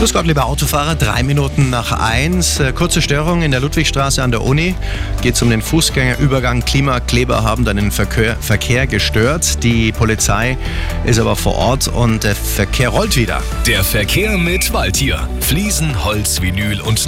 Grüß Gott, lieber Autofahrer. Drei Minuten nach eins. Äh, kurze Störung in der Ludwigstraße an der Uni. Geht es um den Fußgängerübergang. Klimakleber haben dann den Verkehr, Verkehr gestört. Die Polizei ist aber vor Ort und der Verkehr rollt wieder. Der Verkehr mit Waldtier. Fliesen, Holz, Vinyl und